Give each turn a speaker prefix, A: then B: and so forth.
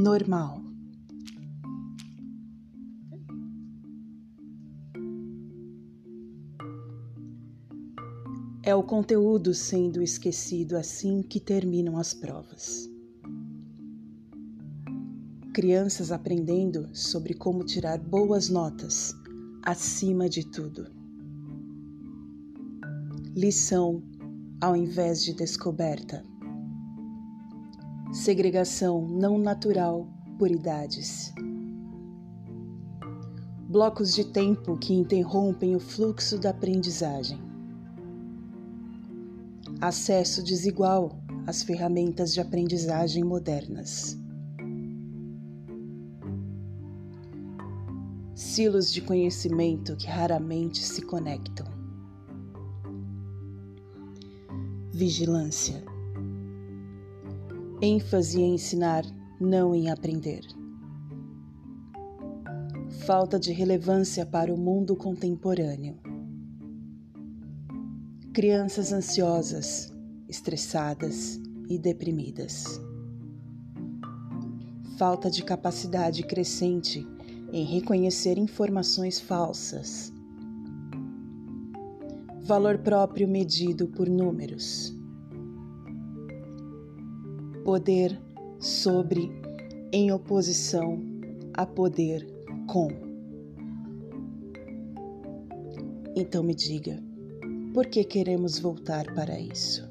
A: normal. É o conteúdo sendo esquecido assim que terminam as provas. Crianças aprendendo sobre como tirar boas notas, acima de tudo. Lição ao invés de descoberta. Segregação não natural por idades. Blocos de tempo que interrompem o fluxo da aprendizagem. Acesso desigual às ferramentas de aprendizagem modernas. Silos de conhecimento que raramente se conectam. Vigilância. Ênfase em ensinar, não em aprender. Falta de relevância para o mundo contemporâneo. Crianças ansiosas, estressadas e deprimidas. Falta de capacidade crescente em reconhecer informações falsas valor próprio medido por números. Poder sobre, em oposição a poder com. Então me diga, por que queremos voltar para isso?